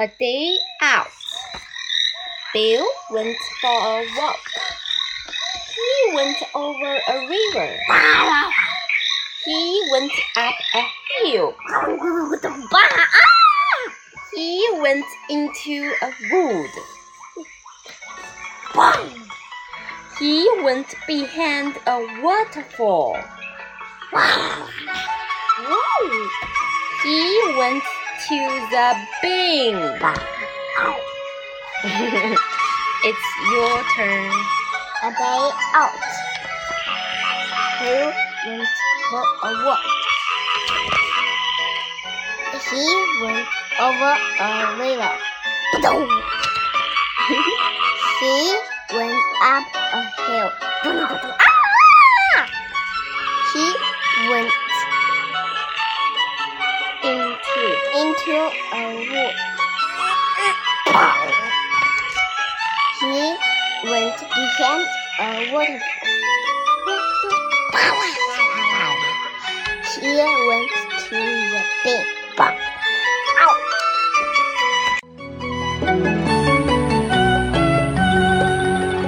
A day out. Bill went for a walk. He went over a river. He went up a hill. He went into a wood. He went behind a waterfall. He went to the bank. it's your turn. A day out. Bill went for a walk. He went over a river. he went up a hill. Ah! Into. a wood. He went behind a waterfall. He went to the bank.